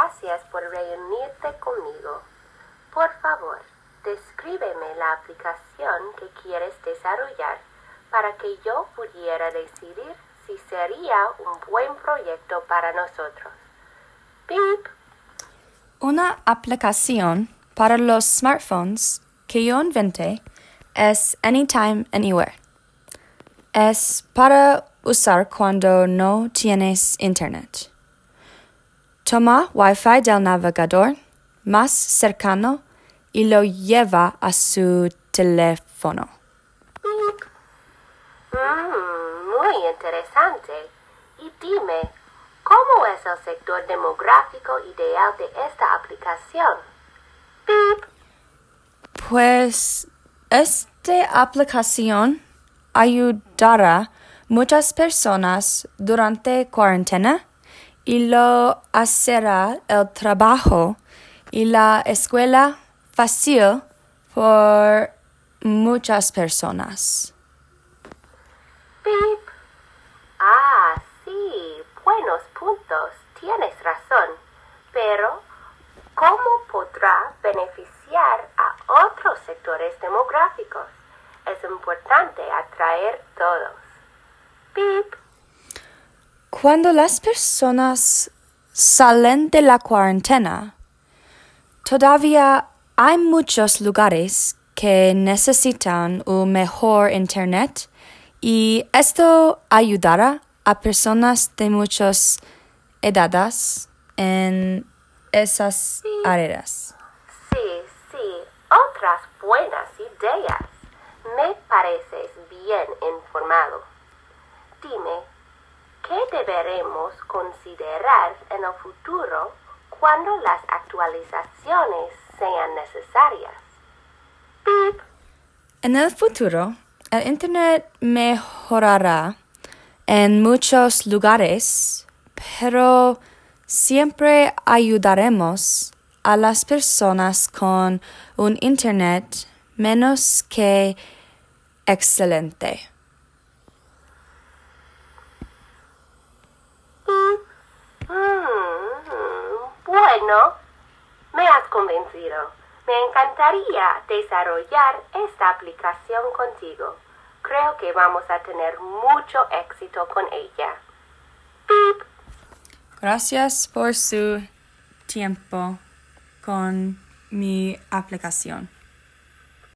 Gracias por reunirte conmigo. Por favor, descríbeme la aplicación que quieres desarrollar para que yo pudiera decidir si sería un buen proyecto para nosotros. Beep. Una aplicación para los smartphones que yo inventé es Anytime Anywhere. Es para usar cuando no tienes internet. Toma Wi-Fi del navegador más cercano y lo lleva a su teléfono. Mm, muy interesante. Y dime, ¿cómo es el sector demográfico ideal de esta aplicación? Beep. Pues esta aplicación ayudará muchas personas durante cuarentena y lo hará el trabajo y la escuela fácil por muchas personas. Beep. Ah, sí, buenos puntos. Tienes razón. Pero, ¿cómo podrá beneficiar a otros sectores demográficos? Es importante atraer todos. Cuando las personas salen de la cuarentena, todavía hay muchos lugares que necesitan un mejor Internet y esto ayudará a personas de muchas edades en esas áreas. Sí, sí, otras buenas ideas. Me pareces bien informado. Dime, ¿qué deberemos considerar en el futuro cuando las actualizaciones sean necesarias? Beep. En el futuro, el Internet mejorará en muchos lugares, pero siempre ayudaremos a las personas con un Internet menos que excelente. Bueno, me has convencido. Me encantaría desarrollar esta aplicación contigo. Creo que vamos a tener mucho éxito con ella. Beep. Gracias por su tiempo con mi aplicación.